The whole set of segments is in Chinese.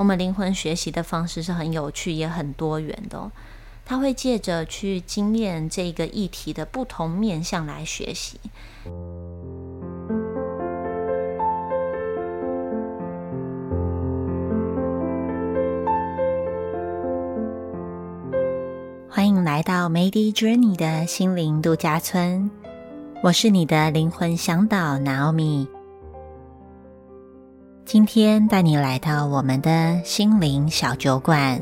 我们灵魂学习的方式是很有趣也很多元的，他会借着去经验这个议题的不同面向来学习。欢迎来到 Mady Journey 的心灵度假村，我是你的灵魂向导 Naomi。今天带你来到我们的心灵小酒馆。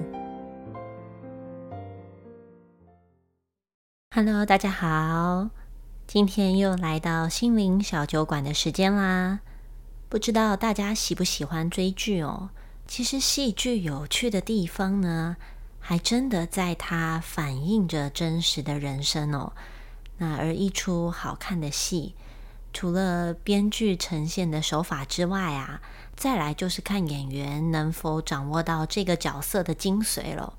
Hello，大家好，今天又来到心灵小酒馆的时间啦。不知道大家喜不喜欢追剧哦？其实戏剧有趣的地方呢，还真的在它反映着真实的人生哦。那而一出好看的戏，除了编剧呈现的手法之外啊。再来就是看演员能否掌握到这个角色的精髓了。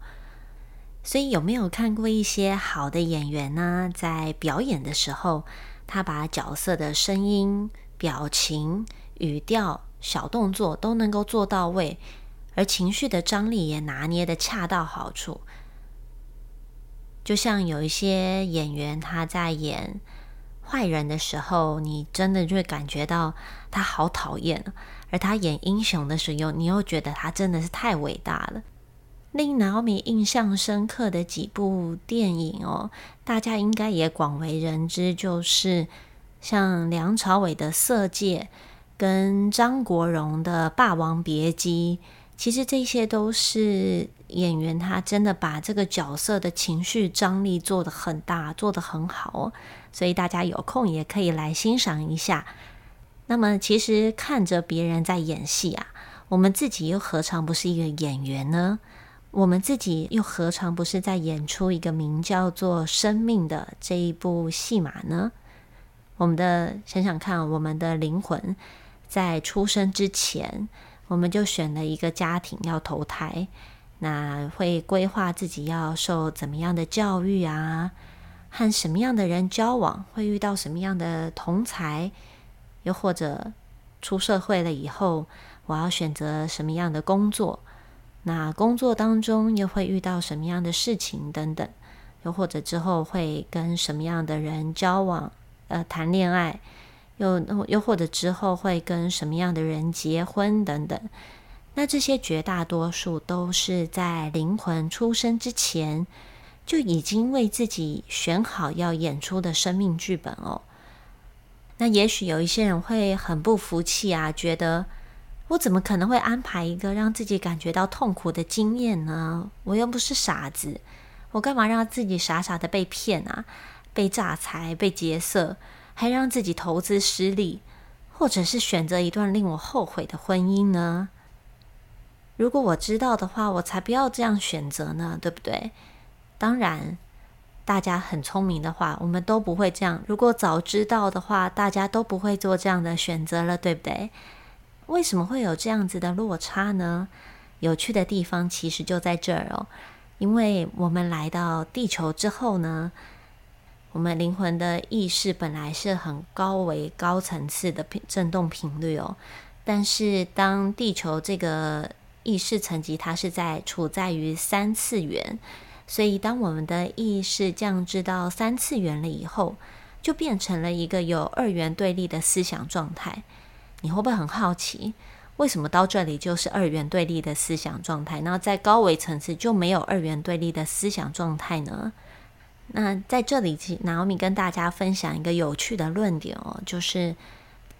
所以有没有看过一些好的演员呢？在表演的时候，他把角色的声音、表情、语调、小动作都能够做到位，而情绪的张力也拿捏的恰到好处。就像有一些演员他在演坏人的时候，你真的就会感觉到他好讨厌。而他演英雄的时候，你又觉得他真的是太伟大了。令 Naomi 印象深刻的几部电影哦，大家应该也广为人知，就是像梁朝伟的《色戒》跟张国荣的《霸王别姬》。其实这些都是演员他真的把这个角色的情绪张力做得很大，做得很好。所以大家有空也可以来欣赏一下。那么，其实看着别人在演戏啊，我们自己又何尝不是一个演员呢？我们自己又何尝不是在演出一个名叫做生命的这一部戏码呢？我们的想想看，我们的灵魂在出生之前，我们就选了一个家庭要投胎，那会规划自己要受怎么样的教育啊，和什么样的人交往，会遇到什么样的同才。又或者出社会了以后，我要选择什么样的工作？那工作当中又会遇到什么样的事情等等？又或者之后会跟什么样的人交往？呃，谈恋爱？又又或者之后会跟什么样的人结婚等等？那这些绝大多数都是在灵魂出生之前就已经为自己选好要演出的生命剧本哦。那也许有一些人会很不服气啊，觉得我怎么可能会安排一个让自己感觉到痛苦的经验呢？我又不是傻子，我干嘛让自己傻傻的被骗啊？被诈财、被劫色，还让自己投资失利，或者是选择一段令我后悔的婚姻呢？如果我知道的话，我才不要这样选择呢，对不对？当然。大家很聪明的话，我们都不会这样。如果早知道的话，大家都不会做这样的选择了，对不对？为什么会有这样子的落差呢？有趣的地方其实就在这儿哦。因为我们来到地球之后呢，我们灵魂的意识本来是很高维、高层次的频振动频率哦。但是当地球这个意识层级，它是在处在于三次元。所以，当我们的意识降至到三次元了以后，就变成了一个有二元对立的思想状态。你会不会很好奇，为什么到这里就是二元对立的思想状态？那在高维层次就没有二元对立的思想状态呢？那在这里，拿奥米跟大家分享一个有趣的论点哦，就是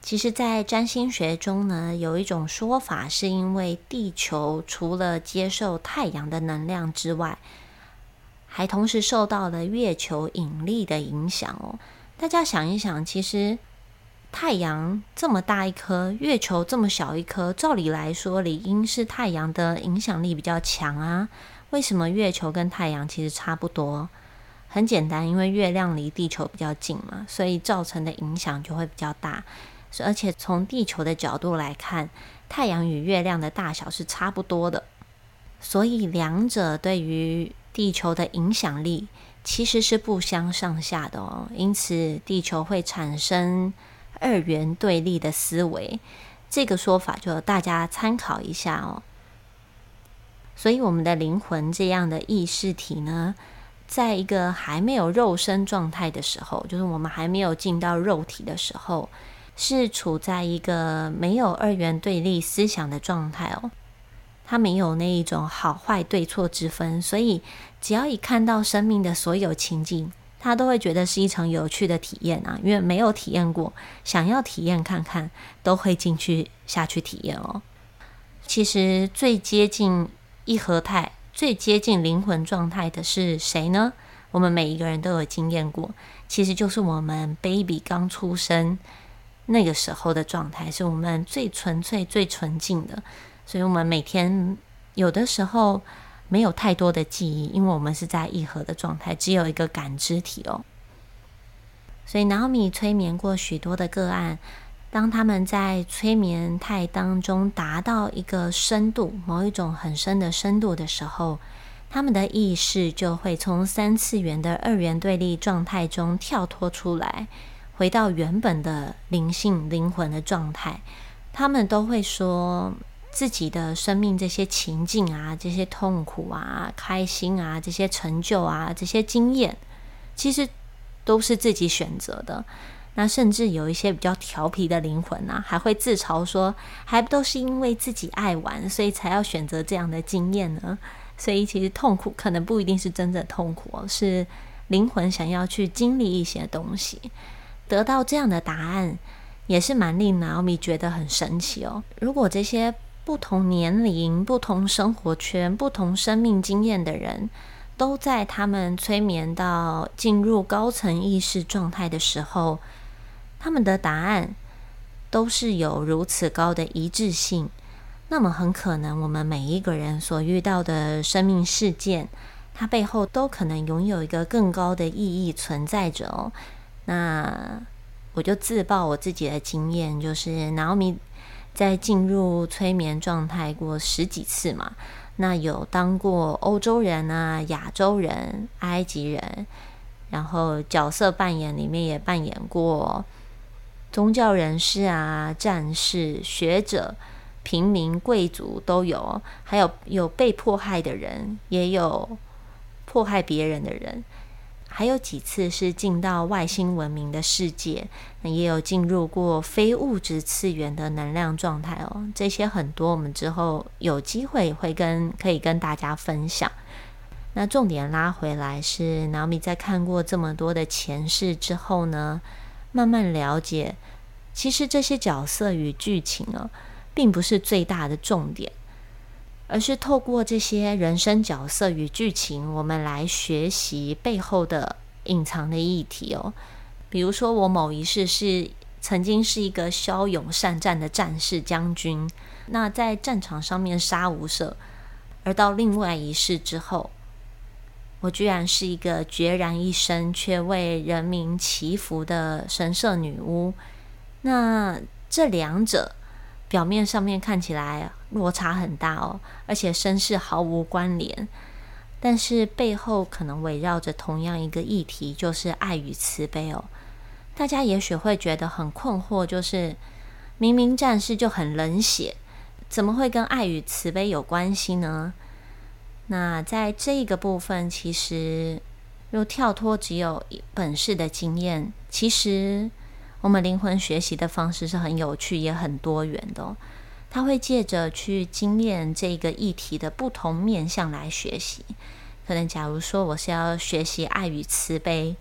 其实，在占星学中呢，有一种说法，是因为地球除了接受太阳的能量之外，还同时受到了月球引力的影响哦。大家想一想，其实太阳这么大一颗，月球这么小一颗，照理来说理应是太阳的影响力比较强啊。为什么月球跟太阳其实差不多？很简单，因为月亮离地球比较近嘛，所以造成的影响就会比较大。而且从地球的角度来看，太阳与月亮的大小是差不多的，所以两者对于地球的影响力其实是不相上下的哦，因此地球会产生二元对立的思维。这个说法就大家参考一下哦。所以我们的灵魂这样的意识体呢，在一个还没有肉身状态的时候，就是我们还没有进到肉体的时候，是处在一个没有二元对立思想的状态哦。他没有那一种好坏对错之分，所以只要一看到生命的所有情境，他都会觉得是一场有趣的体验啊。因为没有体验过，想要体验看看，都会进去下去体验哦。其实最接近。一合态最接近灵魂状态的是谁呢？我们每一个人都有经验过，其实就是我们 baby 刚出生那个时候的状态，是我们最纯粹、最纯净的。所以，我们每天有的时候没有太多的记忆，因为我们是在一合的状态，只有一个感知体哦。所以，脑米催眠过许多的个案。当他们在催眠态当中达到一个深度，某一种很深的深度的时候，他们的意识就会从三次元的二元对立状态中跳脱出来，回到原本的灵性灵魂的状态。他们都会说自己的生命这些情境啊，这些痛苦啊、开心啊、这些成就啊、这些经验，其实都是自己选择的。那甚至有一些比较调皮的灵魂啊，还会自嘲说，还不都是因为自己爱玩，所以才要选择这样的经验呢？所以其实痛苦可能不一定是真的痛苦，是灵魂想要去经历一些东西，得到这样的答案，也是蛮令 Naomi 觉得很神奇哦。如果这些不同年龄、不同生活圈、不同生命经验的人，都在他们催眠到进入高层意识状态的时候，他们的答案都是有如此高的一致性，那么很可能我们每一个人所遇到的生命事件，它背后都可能拥有一个更高的意义存在着哦。那我就自曝我自己的经验，就是 Naomi 在进入催眠状态过十几次嘛，那有当过欧洲人啊、亚洲人、埃及人，然后角色扮演里面也扮演过。宗教人士啊，战士、学者、平民、贵族都有，还有有被迫害的人，也有迫害别人的人，还有几次是进到外星文明的世界，那也有进入过非物质次元的能量状态哦。这些很多，我们之后有机会会跟可以跟大家分享。那重点拉回来是，脑米在看过这么多的前世之后呢？慢慢了解，其实这些角色与剧情啊，并不是最大的重点，而是透过这些人生角色与剧情，我们来学习背后的隐藏的议题哦。比如说，我某一世是曾经是一个骁勇善战的战士将军，那在战场上面杀无赦，而到另外一世之后。我居然是一个孑然一身却为人民祈福的神社女巫。那这两者表面上面看起来落差很大哦，而且身世毫无关联，但是背后可能围绕着同样一个议题，就是爱与慈悲哦。大家也许会觉得很困惑，就是明明战士就很冷血，怎么会跟爱与慈悲有关系呢？那在这一个部分，其实又跳脱只有本事的经验，其实我们灵魂学习的方式是很有趣也很多元的。他会借着去经验这个议题的不同面向来学习。可能假如说我是要学习爱与慈悲，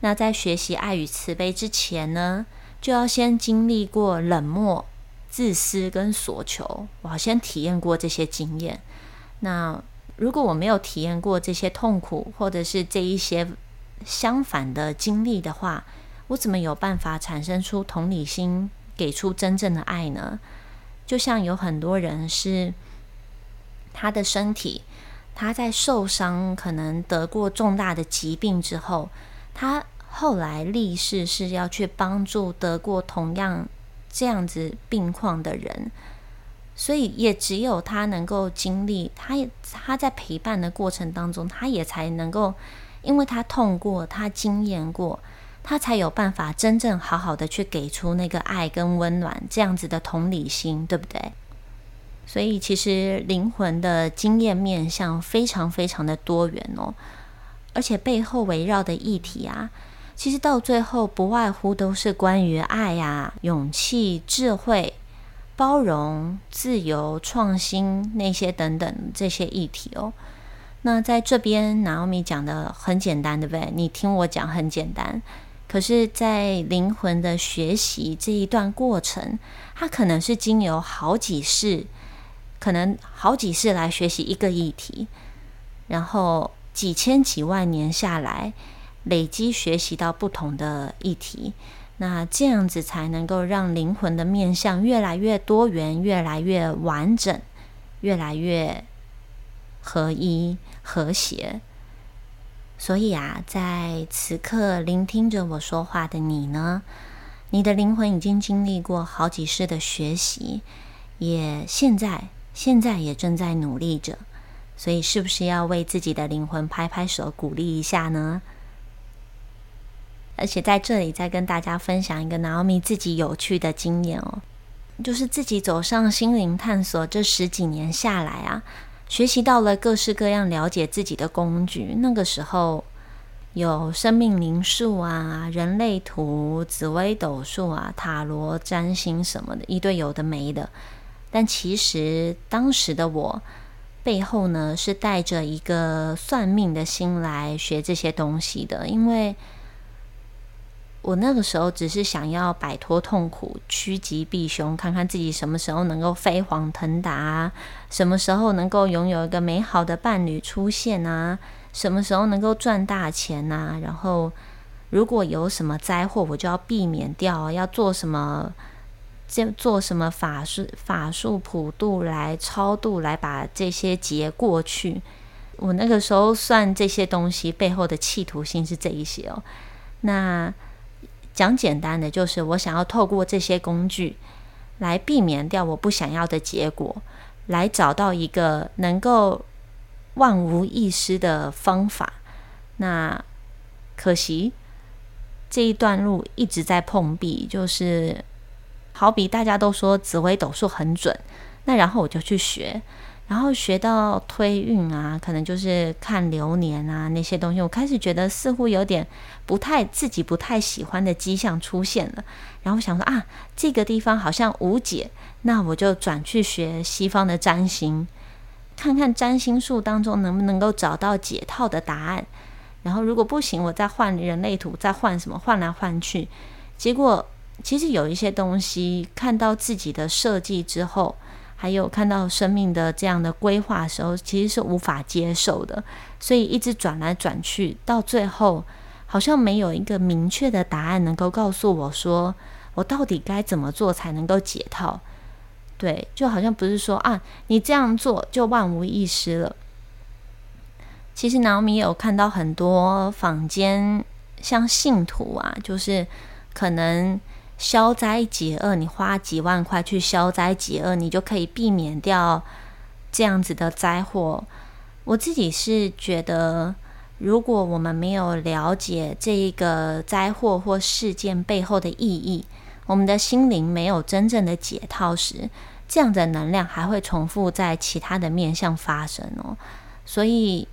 那在学习爱与慈悲之前呢，就要先经历过冷漠、自私跟索求，我要先体验过这些经验。那如果我没有体验过这些痛苦，或者是这一些相反的经历的话，我怎么有办法产生出同理心，给出真正的爱呢？就像有很多人是他的身体，他在受伤，可能得过重大的疾病之后，他后来立誓是要去帮助得过同样这样子病况的人。所以也只有他能够经历，他也他在陪伴的过程当中，他也才能够，因为他痛过，他经验过，他才有办法真正好好的去给出那个爱跟温暖，这样子的同理心，对不对？所以其实灵魂的经验面向非常非常的多元哦，而且背后围绕的议题啊，其实到最后不外乎都是关于爱呀、勇气、智慧、包容、自由、创新那些等等这些议题哦。那在这边，Naomi 讲的很简单，对不对？你听我讲很简单，可是，在灵魂的学习这一段过程，它可能是经由好几世，可能好几世来学习一个议题，然后几千几万年下来，累积学习到不同的议题，那这样子才能够让灵魂的面向越来越多元，越来越完整，越来越合一。和谐，所以啊，在此刻聆听着我说话的你呢，你的灵魂已经经历过好几世的学习，也现在现在也正在努力着，所以是不是要为自己的灵魂拍拍手，鼓励一下呢？而且在这里再跟大家分享一个 Naomi 自己有趣的经验哦，就是自己走上心灵探索这十几年下来啊。学习到了各式各样了解自己的工具。那个时候有生命灵数啊、人类图、紫微斗数啊、塔罗占星什么的，一堆有的没的。但其实当时的我背后呢，是带着一个算命的心来学这些东西的，因为。我那个时候只是想要摆脱痛苦，趋吉避凶，看看自己什么时候能够飞黄腾达，什么时候能够拥有一个美好的伴侣出现啊，什么时候能够赚大钱呐？然后如果有什么灾祸，我就要避免掉，要做什么，这做什么法术、法术普渡来超度，来把这些劫过去。我那个时候算这些东西背后的企图心是这一些哦，那。讲简单的，就是我想要透过这些工具来避免掉我不想要的结果，来找到一个能够万无一失的方法。那可惜这一段路一直在碰壁，就是好比大家都说紫微斗数很准，那然后我就去学。然后学到推运啊，可能就是看流年啊那些东西，我开始觉得似乎有点不太自己不太喜欢的迹象出现了。然后想说啊，这个地方好像无解，那我就转去学西方的占星，看看占星术当中能不能够找到解套的答案。然后如果不行，我再换人类图，再换什么换来换去。结果其实有一些东西，看到自己的设计之后。还有看到生命的这样的规划的时候，其实是无法接受的，所以一直转来转去，到最后好像没有一个明确的答案能够告诉我说，我到底该怎么做才能够解套？对，就好像不是说啊，你这样做就万无一失了。其实南米有看到很多坊间像信徒啊，就是可能。消灾解厄，你花几万块去消灾解厄，你就可以避免掉这样子的灾祸。我自己是觉得，如果我们没有了解这一个灾祸或事件背后的意义，我们的心灵没有真正的解套时，这样的能量还会重复在其他的面向发生哦。所以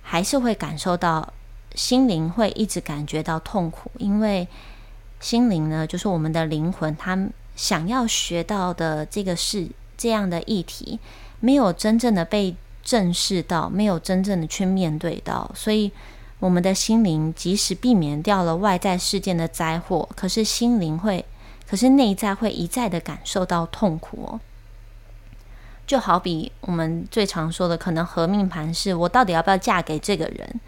还是会感受到心灵会一直感觉到痛苦，因为。心灵呢，就是我们的灵魂，他想要学到的这个是这样的议题，没有真正的被正视到，没有真正的去面对到，所以我们的心灵即使避免掉了外在事件的灾祸，可是心灵会，可是内在会一再的感受到痛苦哦。就好比我们最常说的，可能合命盘是我到底要不要嫁给这个人？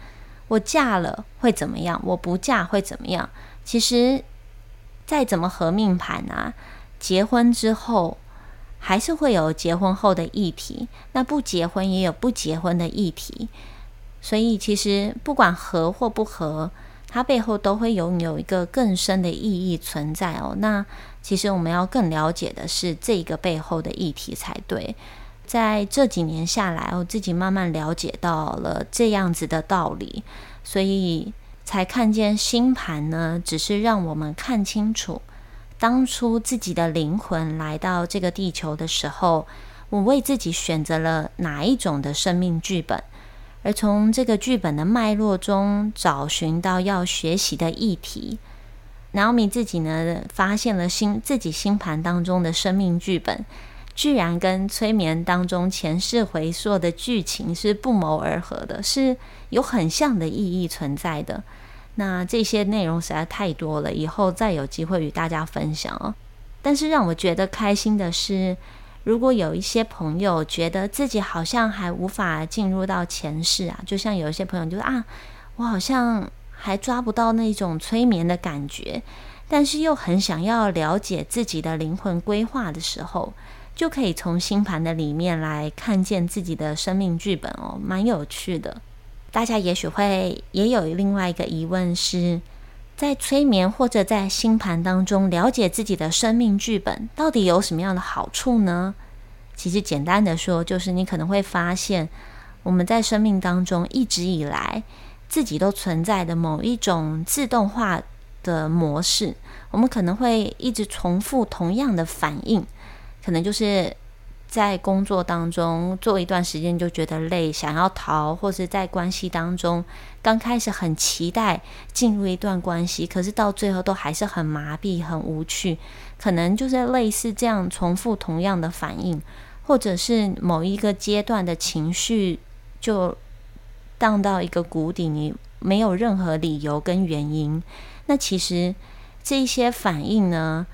我嫁了会怎么样？我不嫁会怎么样？其实。再怎么合命盘啊，结婚之后还是会有结婚后的议题，那不结婚也有不结婚的议题，所以其实不管合或不合，它背后都会拥有一个更深的意义存在哦。那其实我们要更了解的是这个背后的议题才对。在这几年下来，我自己慢慢了解到了这样子的道理，所以。才看见星盘呢，只是让我们看清楚当初自己的灵魂来到这个地球的时候，我为自己选择了哪一种的生命剧本，而从这个剧本的脉络中找寻到要学习的议题。然后你自己呢，发现了星自己星盘当中的生命剧本，居然跟催眠当中前世回溯的剧情是不谋而合的，是有很像的意义存在的。那这些内容实在太多了，以后再有机会与大家分享哦。但是让我觉得开心的是，如果有一些朋友觉得自己好像还无法进入到前世啊，就像有一些朋友就说啊，我好像还抓不到那种催眠的感觉，但是又很想要了解自己的灵魂规划的时候，就可以从星盘的里面来看见自己的生命剧本哦，蛮有趣的。大家也许会也有另外一个疑问是，在催眠或者在星盘当中了解自己的生命剧本，到底有什么样的好处呢？其实简单的说，就是你可能会发现，我们在生命当中一直以来自己都存在的某一种自动化的模式，我们可能会一直重复同样的反应，可能就是。在工作当中做一段时间就觉得累，想要逃，或是在关系当中刚开始很期待进入一段关系，可是到最后都还是很麻痹、很无趣，可能就是类似这样重复同样的反应，或者是某一个阶段的情绪就荡到一个谷底，你没有任何理由跟原因。那其实这些反应呢，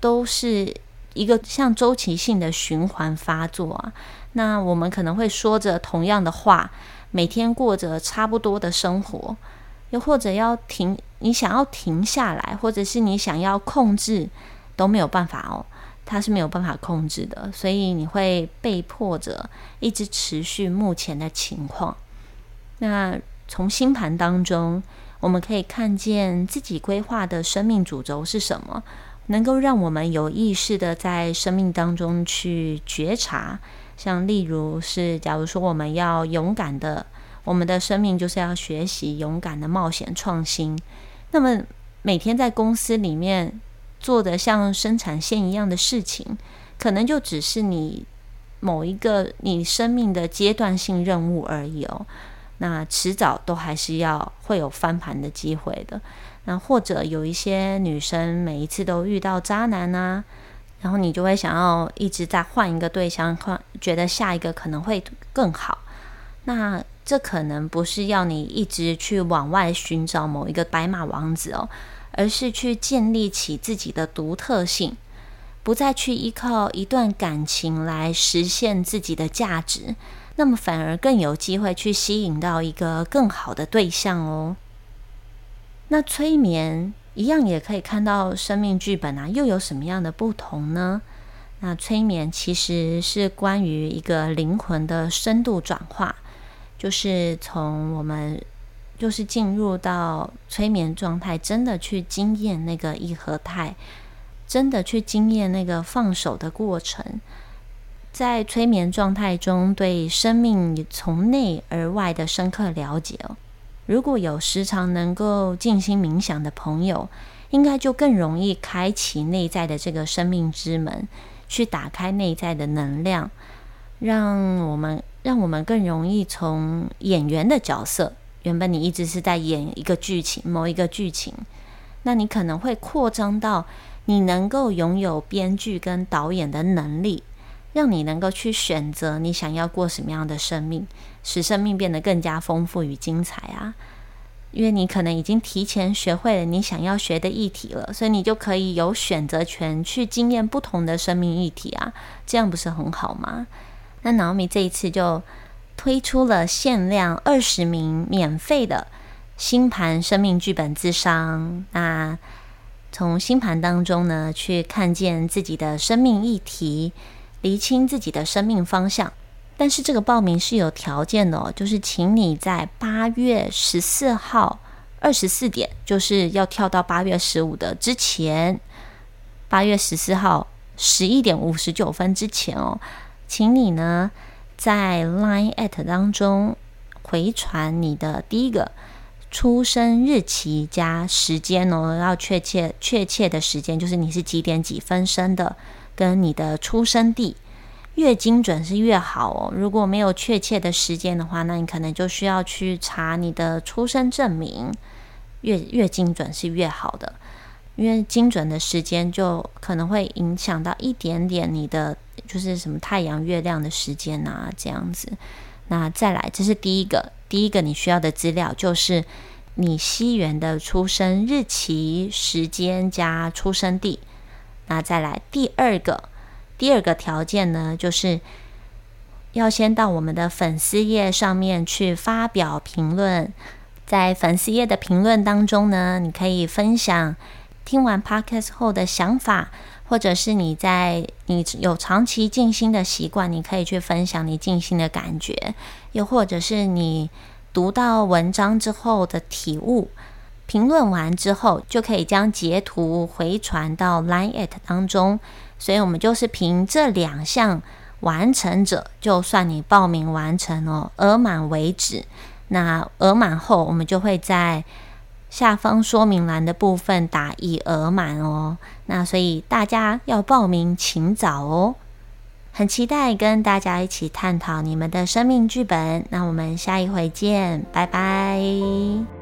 都是。一个像周期性的循环发作啊，那我们可能会说着同样的话，每天过着差不多的生活，又或者要停，你想要停下来，或者是你想要控制，都没有办法哦，它是没有办法控制的，所以你会被迫着一直持续目前的情况。那从星盘当中，我们可以看见自己规划的生命主轴是什么。能够让我们有意识的在生命当中去觉察，像例如是，假如说我们要勇敢的，我们的生命就是要学习勇敢的冒险创新。那么每天在公司里面做的像生产线一样的事情，可能就只是你某一个你生命的阶段性任务而已哦。那迟早都还是要会有翻盘的机会的。那或者有一些女生每一次都遇到渣男啊，然后你就会想要一直在换一个对象，换觉得下一个可能会更好。那这可能不是要你一直去往外寻找某一个白马王子哦，而是去建立起自己的独特性，不再去依靠一段感情来实现自己的价值，那么反而更有机会去吸引到一个更好的对象哦。那催眠一样也可以看到生命剧本啊，又有什么样的不同呢？那催眠其实是关于一个灵魂的深度转化，就是从我们就是进入到催眠状态，真的去经验那个一合态，真的去经验那个放手的过程，在催眠状态中对生命从内而外的深刻了解哦。如果有时常能够静心冥想的朋友，应该就更容易开启内在的这个生命之门，去打开内在的能量，让我们让我们更容易从演员的角色，原本你一直是在演一个剧情，某一个剧情，那你可能会扩张到你能够拥有编剧跟导演的能力。让你能够去选择你想要过什么样的生命，使生命变得更加丰富与精彩啊！因为你可能已经提前学会了你想要学的议题了，所以你就可以有选择权去经验不同的生命议题啊！这样不是很好吗？那 Naomi 这一次就推出了限量二十名免费的星盘生命剧本智商，那从星盘当中呢，去看见自己的生命议题。厘清自己的生命方向，但是这个报名是有条件的哦，就是请你在八月十四号二十四点，就是要跳到八月十五的之前，八月十四号十一点五十九分之前哦，请你呢在 Line at 当中回传你的第一个出生日期加时间哦，要确切确切的时间，就是你是几点几分生的。跟你的出生地，越精准是越好哦。如果没有确切的时间的话，那你可能就需要去查你的出生证明。越越精准是越好的，因为精准的时间就可能会影响到一点点你的就是什么太阳、月亮的时间啊，这样子。那再来，这是第一个，第一个你需要的资料就是你西元的出生日期、时间加出生地。那再来第二个。第二个条件呢，就是要先到我们的粉丝页上面去发表评论。在粉丝页的评论当中呢，你可以分享听完 podcast 后的想法，或者是你在你有长期静心的习惯，你可以去分享你静心的感觉，又或者是你读到文章之后的体悟。评论完之后，就可以将截图回传到 Line at 当中。所以，我们就是凭这两项完成者，就算你报名完成哦，额满为止。那额满后，我们就会在下方说明栏的部分打已额满哦。那所以大家要报名，请早哦。很期待跟大家一起探讨你们的生命剧本。那我们下一回见，拜拜。